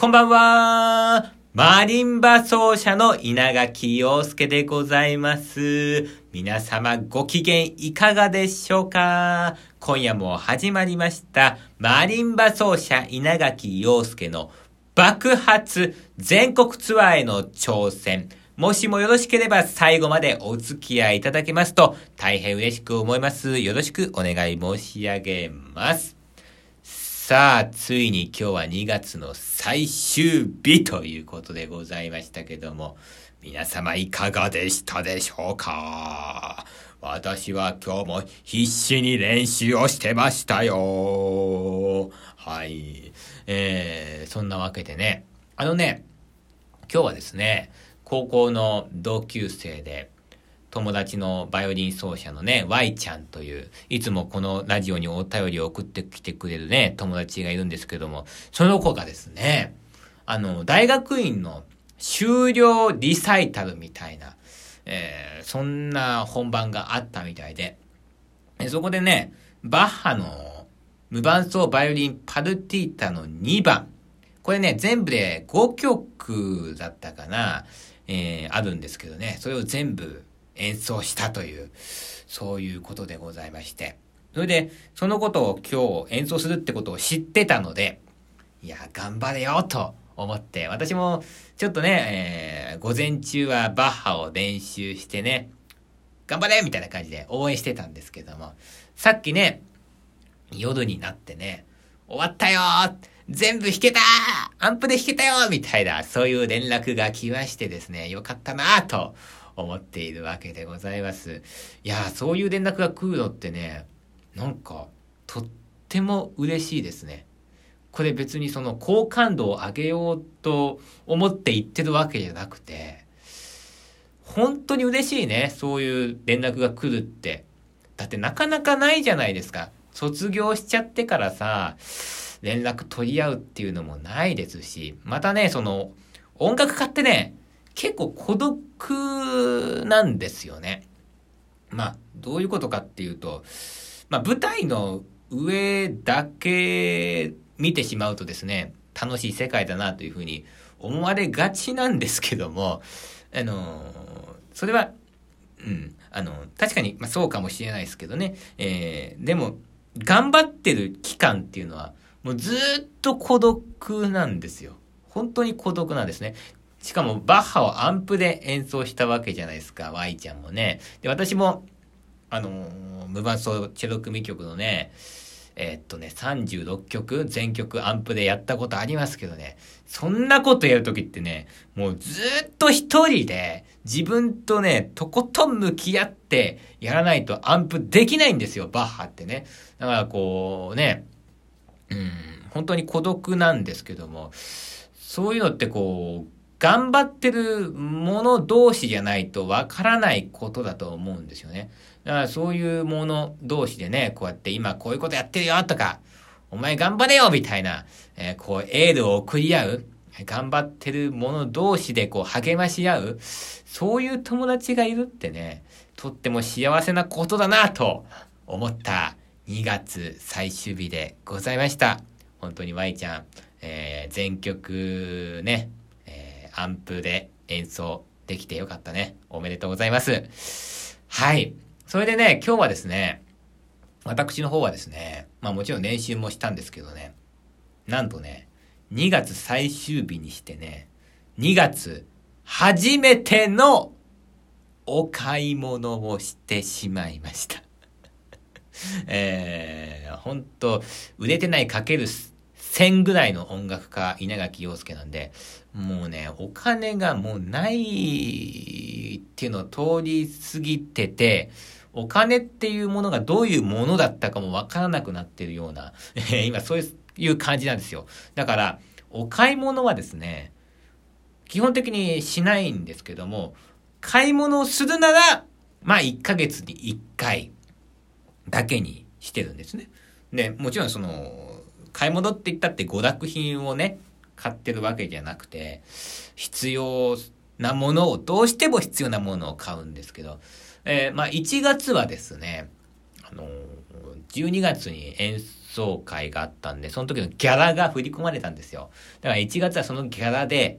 こんばんは。マリンバ奏者の稲垣陽介でございます。皆様ご機嫌いかがでしょうか？今夜も始まりました。マリンバ奏者稲垣陽介の爆発全国ツアーへの挑戦。もしもよろしければ最後までお付き合いいただけますと大変嬉しく思います。よろしくお願い申し上げます。さあ、ついに今日は2月の最終日ということでございましたけども、皆様いかがでしたでしょうか？私は今日も必死に練習をしてましたよ。はい。えー、そんなわけでね、あのね、今日はですね、高校の同級生で、友達のバイオリン奏者のね、Y ちゃんという、いつもこのラジオにお便りを送ってきてくれるね、友達がいるんですけども、その子がですね、あの、大学院の修了リサイタルみたいな、えー、そんな本番があったみたいで、そこでね、バッハの無伴奏バイオリンパルティータの2番、これね、全部で5曲だったかな、えー、あるんですけどね、それを全部演奏したという、そういうことでございまして。それで、そのことを今日演奏するってことを知ってたので、いや、頑張れよと思って、私もちょっとね、えー、午前中はバッハを練習してね、頑張れみたいな感じで応援してたんですけども、さっきね、夜になってね、終わったよ全部弾けたアンプで弾けたよみたいな、そういう連絡が来ましてですね、よかったなと思っているわけでございます。いやそういう連絡が来るのってね、なんか、とっても嬉しいですね。これ別にその好感度を上げようと思って言ってるわけじゃなくて、本当に嬉しいね。そういう連絡が来るって。だってなかなかないじゃないですか。卒業しちゃってからさ、連絡取り合うっていうのもないですし、またね、その、音楽家ってね、結構孤独なんですよね。まあ、どういうことかっていうと、まあ、舞台の上だけ見てしまうとですね、楽しい世界だなというふうに思われがちなんですけども、あのそれは、うん、あの、確かに、まあ、そうかもしれないですけどね、えー、でも、頑張ってる期間っていうのは、もうずっと孤独なんですよ。本当に孤独なんですね。しかもバッハをアンプで演奏したわけじゃないですか、Y ちゃんもね。で、私も、あのー、無伴奏チェロ組曲のね、えー、っとね、36曲、全曲アンプでやったことありますけどね、そんなことやるときってね、もうずっと一人で自分とね、とことん向き合ってやらないとアンプできないんですよ、バッハってね。だからこうね、うん、本当に孤独なんですけども、そういうのってこう、頑張ってる者同士じゃないとわからないことだと思うんですよね。だからそういう者同士でね、こうやって今こういうことやってるよとか、お前頑張れよみたいな、えー、こうエールを送り合う、頑張ってる者同士でこう励まし合う、そういう友達がいるってね、とっても幸せなことだなと思った2月最終日でございました。本当に Y ちゃん、えー、全曲ね、アンプで演奏できてよかったね。おめでとうございます。はい。それでね、今日はですね、私の方はですね、まあもちろん練習もしたんですけどね、なんとね、2月最終日にしてね、2月初めてのお買い物をしてしまいました。えー、ほんと、売れてないかける1000ぐらいの音楽家、稲垣陽介なんで、もうね、お金がもうないっていうのを通り過ぎてて、お金っていうものがどういうものだったかもわからなくなってるような、今そういう感じなんですよ。だから、お買い物はですね、基本的にしないんですけども、買い物をするなら、まあ1ヶ月に1回だけにしてるんですね。で、もちろんその、買い戻っていったって娯楽品をね、買ってるわけじゃなくて、必要なものを、どうしても必要なものを買うんですけど、えー、まあ1月はですね、あのー、12月に演奏会があったんで、その時のギャラが振り込まれたんですよ。だから1月はそのギャラで、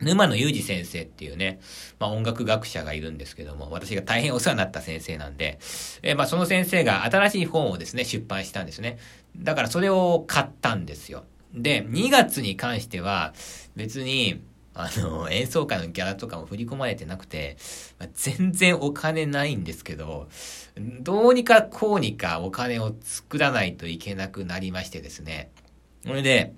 沼野裕二先生っていうね、まあ音楽学者がいるんですけども、私が大変お世話になった先生なんで、え、まあその先生が新しい本をですね、出版したんですね。だからそれを買ったんですよ。で、2月に関しては、別に、あの、演奏会のギャラとかも振り込まれてなくて、まあ、全然お金ないんですけど、どうにかこうにかお金を作らないといけなくなりましてですね。それで、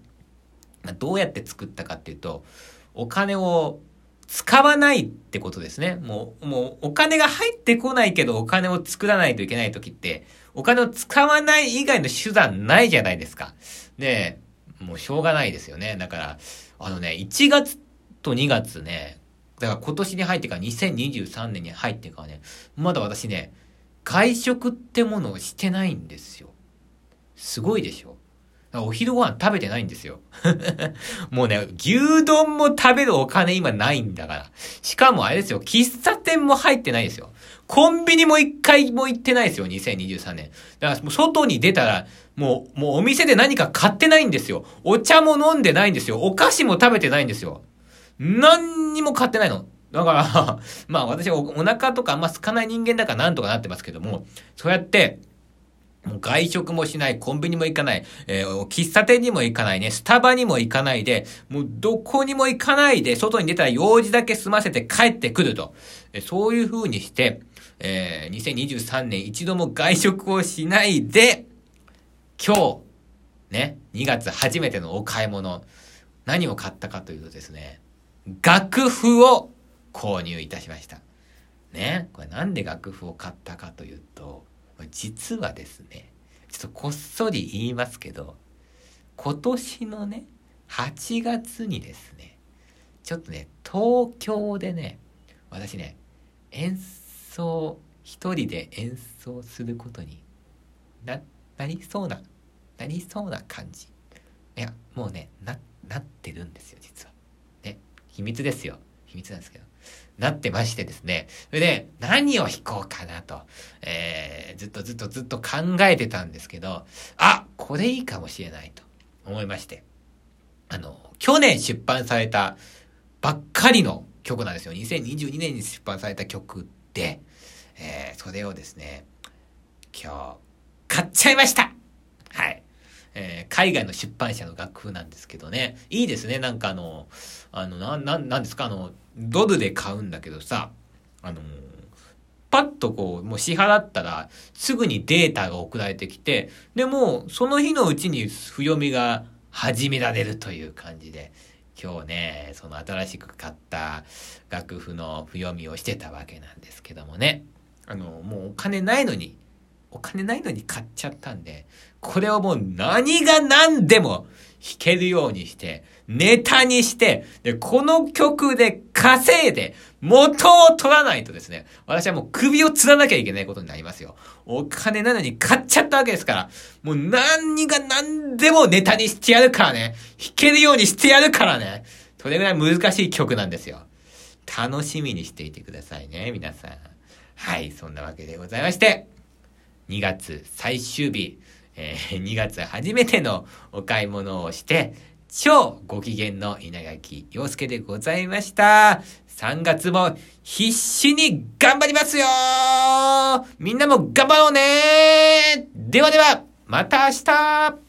まあ、どうやって作ったかっていうと、お金を使わないってことですね。もう、もうお金が入ってこないけどお金を作らないといけない時って、お金を使わない以外の手段ないじゃないですか。で、もうしょうがないですよね。だから、あのね、1月と2月ね、だから今年に入ってから2023年に入ってからね、まだ私ね、外食ってものをしてないんですよ。すごいでしょお昼ご飯食べてないんですよ。もうね、牛丼も食べるお金今ないんだから。しかもあれですよ、喫茶店も入ってないですよ。コンビニも一回も行ってないですよ、2023年。だからもう外に出たら、もう、もうお店で何か買ってないんですよ。お茶も飲んでないんですよ。お菓子も食べてないんですよ。何にも買ってないの。だから、まあ私はお腹とかあんま空かない人間だからなんとかなってますけども、そうやって、もう外食もしない、コンビニも行かない、えー、喫茶店にも行かないね、スタバにも行かないで、もうどこにも行かないで、外に出たら用事だけ済ませて帰ってくると。え、そういう風にして、えー、2023年一度も外食をしないで、今日、ね、2月初めてのお買い物、何を買ったかというとですね、楽譜を購入いたしました。ね、これなんで楽譜を買ったかというと、実はですね、ちょっとこっそり言いますけど、今年のね、8月にですね、ちょっとね、東京でね、私ね、演奏、一人で演奏することにな、なりそうな、なりそうな感じ。いや、もうね、な、なってるんですよ、実は。ね、秘密ですよ。秘密なんですけど。なってましてですね。それで、何を弾こうかなと、えー、ずっとずっとずっと考えてたんですけど、あこれいいかもしれないと思いまして。あの、去年出版されたばっかりの曲なんですよ。2022年に出版された曲で、えー、それをですね、今日、買っちゃいましたはい。えー、海外の出版社の楽譜なんですけどね。いいですね。なんかあの、あの、な、な、なんですか？あの、ドルで買うんだけどさ、あのパッとこう、もう支払ったら、すぐにデータが送られてきて、で、もその日のうちに譜読みが始められるという感じで、今日ね、その新しく買った楽譜の譜読みをしてたわけなんですけどもね。あの、もうお金ないのに、お金ないのに買っちゃったんで、これをもう何が何でも弾けるようにして、ネタにして、で、この曲で稼いで、元を取らないとですね、私はもう首を吊らなきゃいけないことになりますよ。お金なのに買っちゃったわけですから、もう何が何でもネタにしてやるからね、弾けるようにしてやるからね、それぐらい難しい曲なんですよ。楽しみにしていてくださいね、皆さん。はい、そんなわけでございまして、2月最終日、えー、2月初めてのお買い物をして、超ご機嫌の稲垣陽介でございました。3月も必死に頑張りますよみんなも頑張ろうねではでは、また明日